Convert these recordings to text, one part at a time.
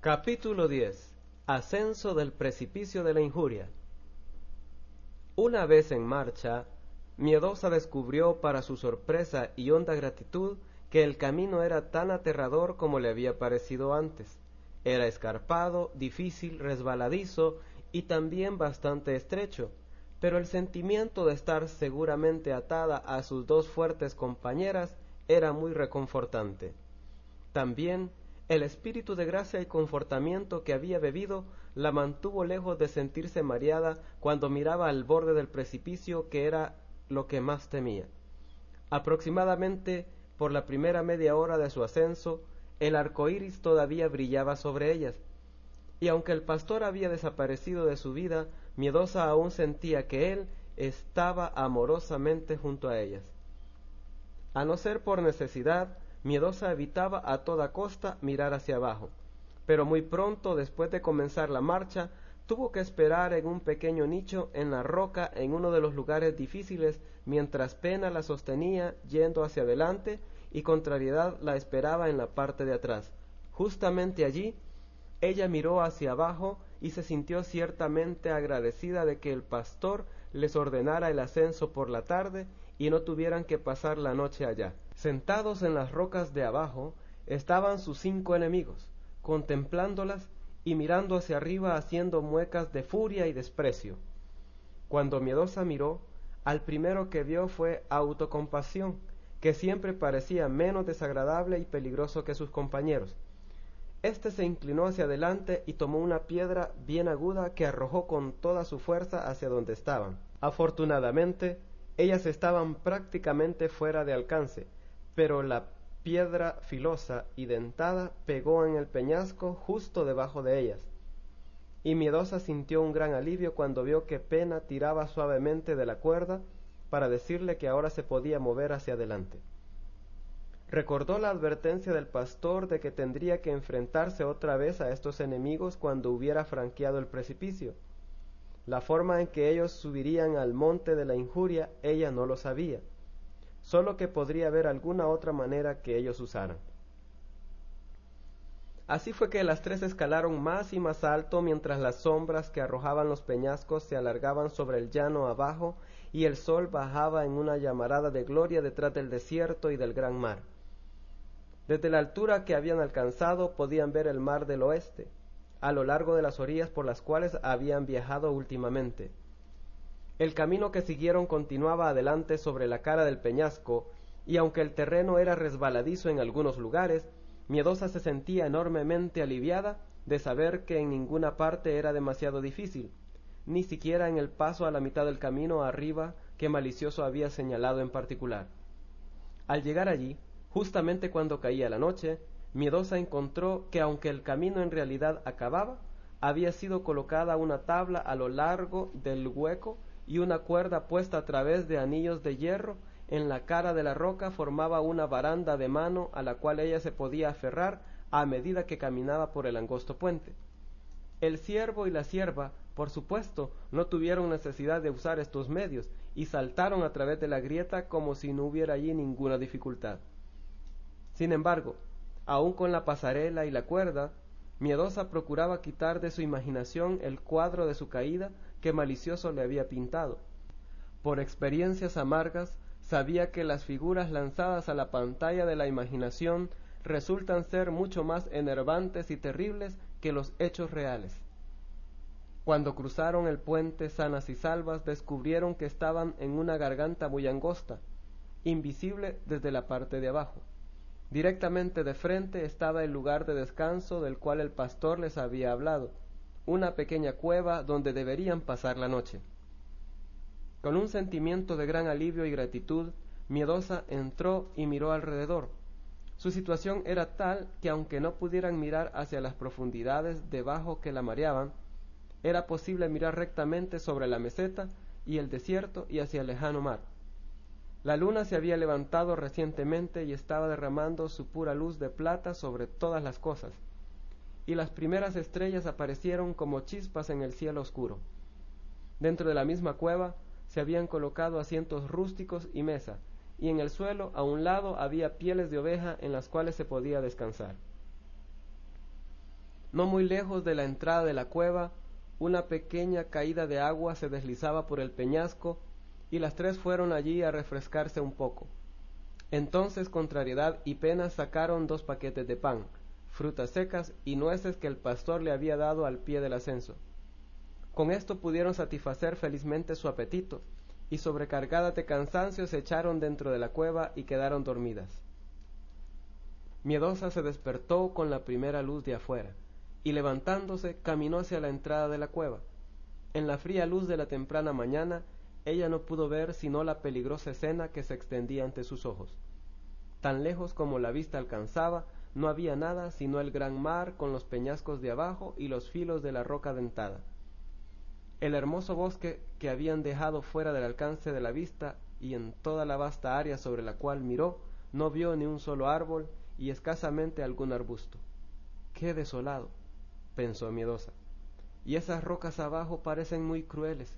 Capítulo 10. Ascenso del precipicio de la injuria. Una vez en marcha, Miedosa descubrió para su sorpresa y honda gratitud que el camino era tan aterrador como le había parecido antes. Era escarpado, difícil, resbaladizo y también bastante estrecho, pero el sentimiento de estar seguramente atada a sus dos fuertes compañeras era muy reconfortante. También el espíritu de gracia y confortamiento que había bebido la mantuvo lejos de sentirse mareada cuando miraba al borde del precipicio que era lo que más temía. Aproximadamente por la primera media hora de su ascenso, el arco iris todavía brillaba sobre ellas, y aunque el pastor había desaparecido de su vida, miedosa aún sentía que él estaba amorosamente junto a ellas. A no ser por necesidad, Miedosa evitaba a toda costa mirar hacia abajo, pero muy pronto después de comenzar la marcha tuvo que esperar en un pequeño nicho en la roca en uno de los lugares difíciles mientras pena la sostenía yendo hacia adelante y contrariedad la esperaba en la parte de atrás. Justamente allí ella miró hacia abajo y se sintió ciertamente agradecida de que el pastor les ordenara el ascenso por la tarde y no tuvieran que pasar la noche allá. Sentados en las rocas de abajo estaban sus cinco enemigos, contemplándolas y mirando hacia arriba haciendo muecas de furia y desprecio. Cuando Miedosa miró, al primero que vio fue autocompasión, que siempre parecía menos desagradable y peligroso que sus compañeros. Este se inclinó hacia adelante y tomó una piedra bien aguda que arrojó con toda su fuerza hacia donde estaban. Afortunadamente, ellas estaban prácticamente fuera de alcance, pero la piedra filosa y dentada pegó en el peñasco justo debajo de ellas. Y Miedosa sintió un gran alivio cuando vio que Pena tiraba suavemente de la cuerda para decirle que ahora se podía mover hacia adelante. Recordó la advertencia del pastor de que tendría que enfrentarse otra vez a estos enemigos cuando hubiera franqueado el precipicio. La forma en que ellos subirían al monte de la injuria ella no lo sabía solo que podría haber alguna otra manera que ellos usaran. Así fue que las tres escalaron más y más alto mientras las sombras que arrojaban los peñascos se alargaban sobre el llano abajo y el sol bajaba en una llamarada de gloria detrás del desierto y del gran mar. Desde la altura que habían alcanzado podían ver el mar del oeste, a lo largo de las orillas por las cuales habían viajado últimamente. El camino que siguieron continuaba adelante sobre la cara del peñasco, y aunque el terreno era resbaladizo en algunos lugares, Miedosa se sentía enormemente aliviada de saber que en ninguna parte era demasiado difícil, ni siquiera en el paso a la mitad del camino arriba que Malicioso había señalado en particular. Al llegar allí, justamente cuando caía la noche, Miedosa encontró que aunque el camino en realidad acababa, había sido colocada una tabla a lo largo del hueco y una cuerda puesta a través de anillos de hierro en la cara de la roca formaba una baranda de mano a la cual ella se podía aferrar a medida que caminaba por el angosto puente. El siervo y la sierva, por supuesto, no tuvieron necesidad de usar estos medios y saltaron a través de la grieta como si no hubiera allí ninguna dificultad. Sin embargo, aun con la pasarela y la cuerda, Miedosa procuraba quitar de su imaginación el cuadro de su caída que malicioso le había pintado. Por experiencias amargas sabía que las figuras lanzadas a la pantalla de la imaginación resultan ser mucho más enervantes y terribles que los hechos reales. Cuando cruzaron el puente sanas y salvas descubrieron que estaban en una garganta muy angosta, invisible desde la parte de abajo. Directamente de frente estaba el lugar de descanso del cual el pastor les había hablado, una pequeña cueva donde deberían pasar la noche. Con un sentimiento de gran alivio y gratitud, Miedosa entró y miró alrededor. Su situación era tal que aunque no pudieran mirar hacia las profundidades debajo que la mareaban, era posible mirar rectamente sobre la meseta y el desierto y hacia el lejano mar. La luna se había levantado recientemente y estaba derramando su pura luz de plata sobre todas las cosas, y las primeras estrellas aparecieron como chispas en el cielo oscuro. Dentro de la misma cueva se habían colocado asientos rústicos y mesa, y en el suelo a un lado había pieles de oveja en las cuales se podía descansar. No muy lejos de la entrada de la cueva, una pequeña caída de agua se deslizaba por el peñasco y las tres fueron allí a refrescarse un poco. Entonces contrariedad y pena sacaron dos paquetes de pan, frutas secas y nueces que el pastor le había dado al pie del ascenso. Con esto pudieron satisfacer felizmente su apetito, y sobrecargadas de cansancio se echaron dentro de la cueva y quedaron dormidas. Miedosa se despertó con la primera luz de afuera, y levantándose caminó hacia la entrada de la cueva. En la fría luz de la temprana mañana ella no pudo ver sino la peligrosa escena que se extendía ante sus ojos. Tan lejos como la vista alcanzaba, no había nada sino el gran mar con los peñascos de abajo y los filos de la roca dentada. El hermoso bosque que habían dejado fuera del alcance de la vista y en toda la vasta área sobre la cual miró, no vio ni un solo árbol y escasamente algún arbusto. ¡Qué desolado! pensó miedosa. Y esas rocas abajo parecen muy crueles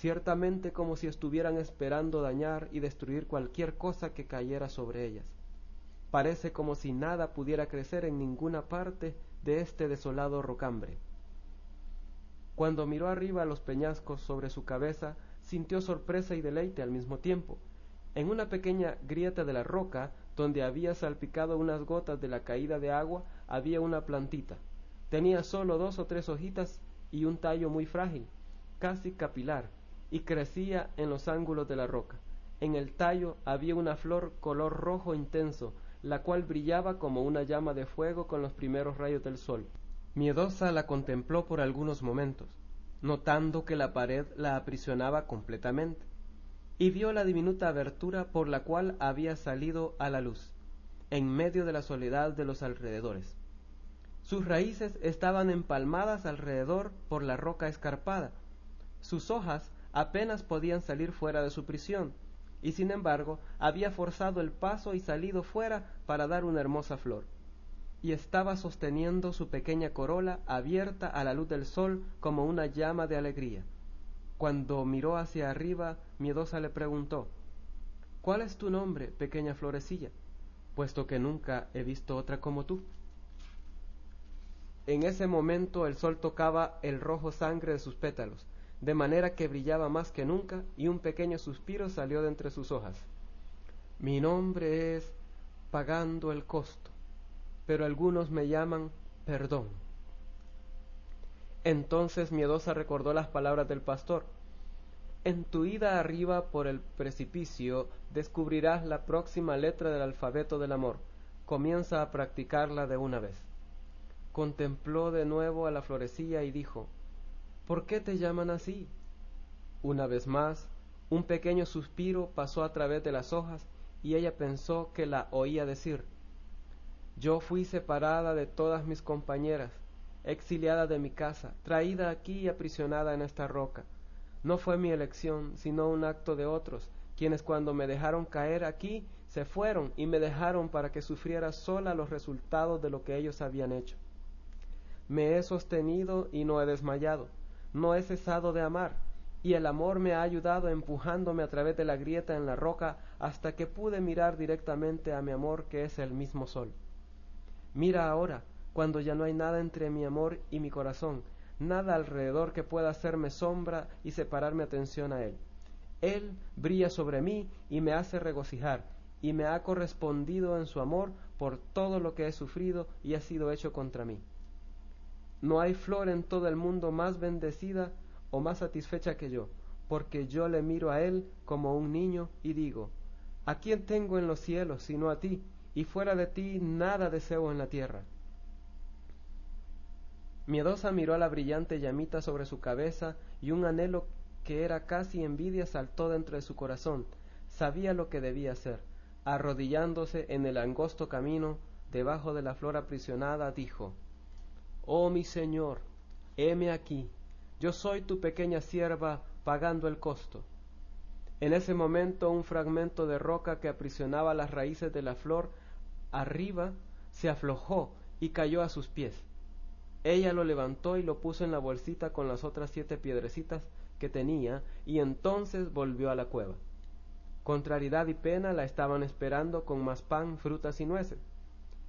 ciertamente como si estuvieran esperando dañar y destruir cualquier cosa que cayera sobre ellas. Parece como si nada pudiera crecer en ninguna parte de este desolado rocambre. Cuando miró arriba los peñascos sobre su cabeza, sintió sorpresa y deleite al mismo tiempo. En una pequeña grieta de la roca, donde había salpicado unas gotas de la caída de agua, había una plantita. Tenía solo dos o tres hojitas y un tallo muy frágil, casi capilar, y crecía en los ángulos de la roca. En el tallo había una flor color rojo intenso, la cual brillaba como una llama de fuego con los primeros rayos del sol. Miedosa la contempló por algunos momentos, notando que la pared la aprisionaba completamente, y vio la diminuta abertura por la cual había salido a la luz, en medio de la soledad de los alrededores. Sus raíces estaban empalmadas alrededor por la roca escarpada, sus hojas apenas podían salir fuera de su prisión, y sin embargo había forzado el paso y salido fuera para dar una hermosa flor, y estaba sosteniendo su pequeña corola abierta a la luz del sol como una llama de alegría. Cuando miró hacia arriba, miedosa le preguntó ¿Cuál es tu nombre, pequeña florecilla? puesto que nunca he visto otra como tú. En ese momento el sol tocaba el rojo sangre de sus pétalos, de manera que brillaba más que nunca y un pequeño suspiro salió de entre sus hojas. Mi nombre es pagando el costo, pero algunos me llaman perdón. Entonces miedosa recordó las palabras del pastor. En tu ida arriba por el precipicio descubrirás la próxima letra del alfabeto del amor. Comienza a practicarla de una vez. Contempló de nuevo a la florecilla y dijo ¿Por qué te llaman así? Una vez más, un pequeño suspiro pasó a través de las hojas y ella pensó que la oía decir Yo fui separada de todas mis compañeras, exiliada de mi casa, traída aquí y aprisionada en esta roca. No fue mi elección, sino un acto de otros, quienes cuando me dejaron caer aquí se fueron y me dejaron para que sufriera sola los resultados de lo que ellos habían hecho. Me he sostenido y no he desmayado no he cesado de amar, y el amor me ha ayudado empujándome a través de la grieta en la roca hasta que pude mirar directamente a mi amor que es el mismo sol. Mira ahora, cuando ya no hay nada entre mi amor y mi corazón, nada alrededor que pueda hacerme sombra y separar mi atención a él. Él brilla sobre mí y me hace regocijar, y me ha correspondido en su amor por todo lo que he sufrido y ha sido hecho contra mí. No hay flor en todo el mundo más bendecida o más satisfecha que yo, porque yo le miro a él como un niño y digo, ¿a quién tengo en los cielos sino a ti? Y fuera de ti nada deseo en la tierra. Miedosa miró a la brillante llamita sobre su cabeza y un anhelo que era casi envidia saltó dentro de su corazón. Sabía lo que debía hacer. Arrodillándose en el angosto camino, debajo de la flor aprisionada, dijo, Oh mi señor, heme aquí, yo soy tu pequeña sierva pagando el costo. En ese momento un fragmento de roca que aprisionaba las raíces de la flor arriba se aflojó y cayó a sus pies. Ella lo levantó y lo puso en la bolsita con las otras siete piedrecitas que tenía, y entonces volvió a la cueva. Contrariedad y pena la estaban esperando con más pan, frutas y nueces.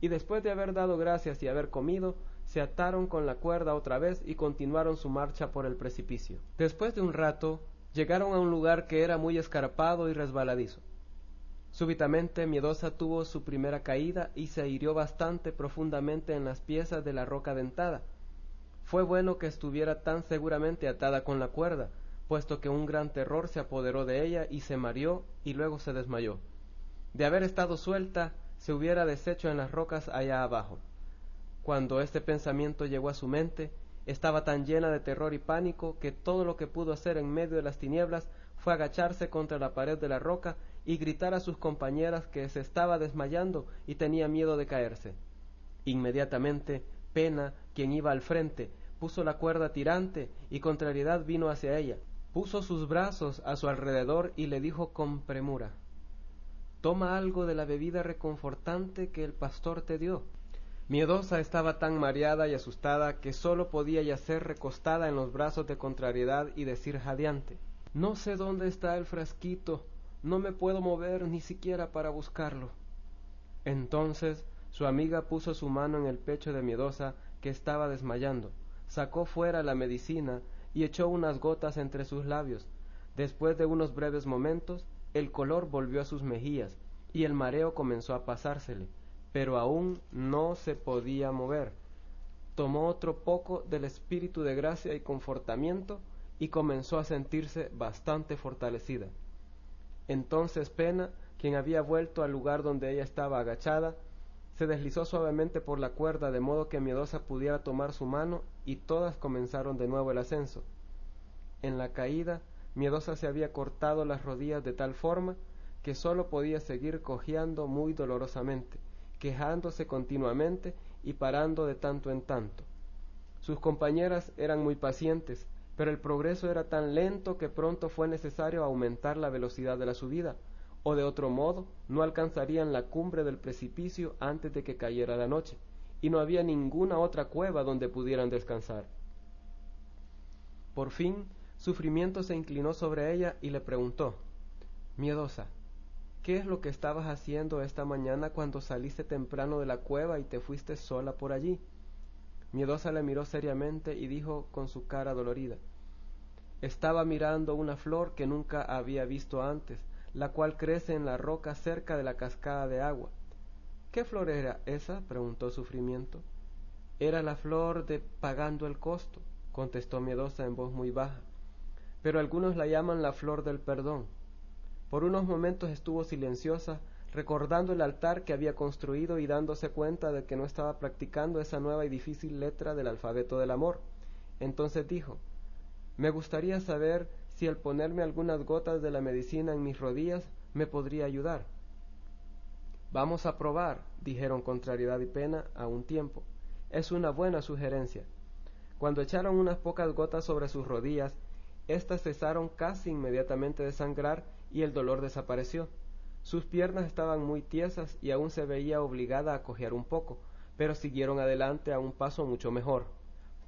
Y después de haber dado gracias y haber comido, se ataron con la cuerda otra vez y continuaron su marcha por el precipicio. Después de un rato, llegaron a un lugar que era muy escarpado y resbaladizo. Súbitamente Miedosa tuvo su primera caída y se hirió bastante profundamente en las piezas de la roca dentada. Fue bueno que estuviera tan seguramente atada con la cuerda, puesto que un gran terror se apoderó de ella y se mareó y luego se desmayó. De haber estado suelta, se hubiera deshecho en las rocas allá abajo. Cuando este pensamiento llegó a su mente, estaba tan llena de terror y pánico que todo lo que pudo hacer en medio de las tinieblas fue agacharse contra la pared de la roca y gritar a sus compañeras que se estaba desmayando y tenía miedo de caerse. Inmediatamente, Pena, quien iba al frente, puso la cuerda tirante y Contrariedad vino hacia ella, puso sus brazos a su alrededor y le dijo con premura Toma algo de la bebida reconfortante que el pastor te dio. Miedosa estaba tan mareada y asustada que sólo podía yacer recostada en los brazos de Contrariedad y decir jadeante No sé dónde está el frasquito, no me puedo mover ni siquiera para buscarlo. Entonces su amiga puso su mano en el pecho de Miedosa, que estaba desmayando, sacó fuera la medicina y echó unas gotas entre sus labios. Después de unos breves momentos, el color volvió a sus mejillas y el mareo comenzó a pasársele, pero aún no se podía mover. Tomó otro poco del espíritu de gracia y confortamiento y comenzó a sentirse bastante fortalecida. Entonces Pena, quien había vuelto al lugar donde ella estaba agachada, se deslizó suavemente por la cuerda de modo que Miedosa pudiera tomar su mano y todas comenzaron de nuevo el ascenso. En la caída, Miedosa se había cortado las rodillas de tal forma que sólo podía seguir cojeando muy dolorosamente, quejándose continuamente y parando de tanto en tanto. Sus compañeras eran muy pacientes, pero el progreso era tan lento que pronto fue necesario aumentar la velocidad de la subida, o de otro modo no alcanzarían la cumbre del precipicio antes de que cayera la noche, y no había ninguna otra cueva donde pudieran descansar. Por fin, Sufrimiento se inclinó sobre ella y le preguntó Miedosa, ¿qué es lo que estabas haciendo esta mañana cuando saliste temprano de la cueva y te fuiste sola por allí? Miedosa le miró seriamente y dijo con su cara dolorida Estaba mirando una flor que nunca había visto antes, la cual crece en la roca cerca de la cascada de agua. ¿Qué flor era esa? preguntó Sufrimiento. Era la flor de pagando el costo, contestó Miedosa en voz muy baja, pero algunos la llaman la flor del perdón. Por unos momentos estuvo silenciosa, recordando el altar que había construido y dándose cuenta de que no estaba practicando esa nueva y difícil letra del alfabeto del amor. Entonces dijo Me gustaría saber si al ponerme algunas gotas de la medicina en mis rodillas me podría ayudar. Vamos a probar, dijeron Contrariedad y Pena a un tiempo. Es una buena sugerencia. Cuando echaron unas pocas gotas sobre sus rodillas, éstas cesaron casi inmediatamente de sangrar y el dolor desapareció. Sus piernas estaban muy tiesas y aún se veía obligada a cojear un poco, pero siguieron adelante a un paso mucho mejor.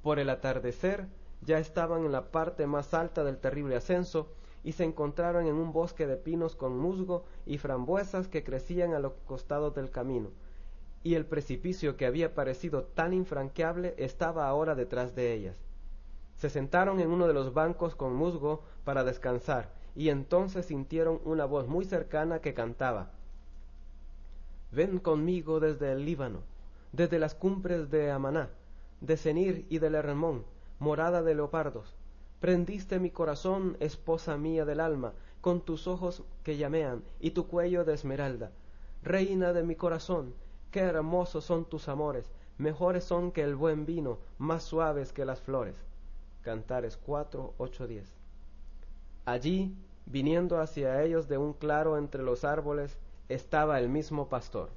Por el atardecer ya estaban en la parte más alta del terrible ascenso y se encontraron en un bosque de pinos con musgo y frambuesas que crecían a los costados del camino, y el precipicio que había parecido tan infranqueable estaba ahora detrás de ellas. Se sentaron en uno de los bancos con musgo para descansar, y entonces sintieron una voz muy cercana que cantaba Ven conmigo desde el Líbano, desde las cumbres de Amaná, de Senir y del Hermón, morada de leopardos. Prendiste mi corazón, esposa mía del alma, con tus ojos que llamean y tu cuello de esmeralda. Reina de mi corazón, qué hermosos son tus amores, mejores son que el buen vino, más suaves que las flores. Cantares 4, 8, 10. Allí, viniendo hacia ellos de un claro entre los árboles, estaba el mismo pastor.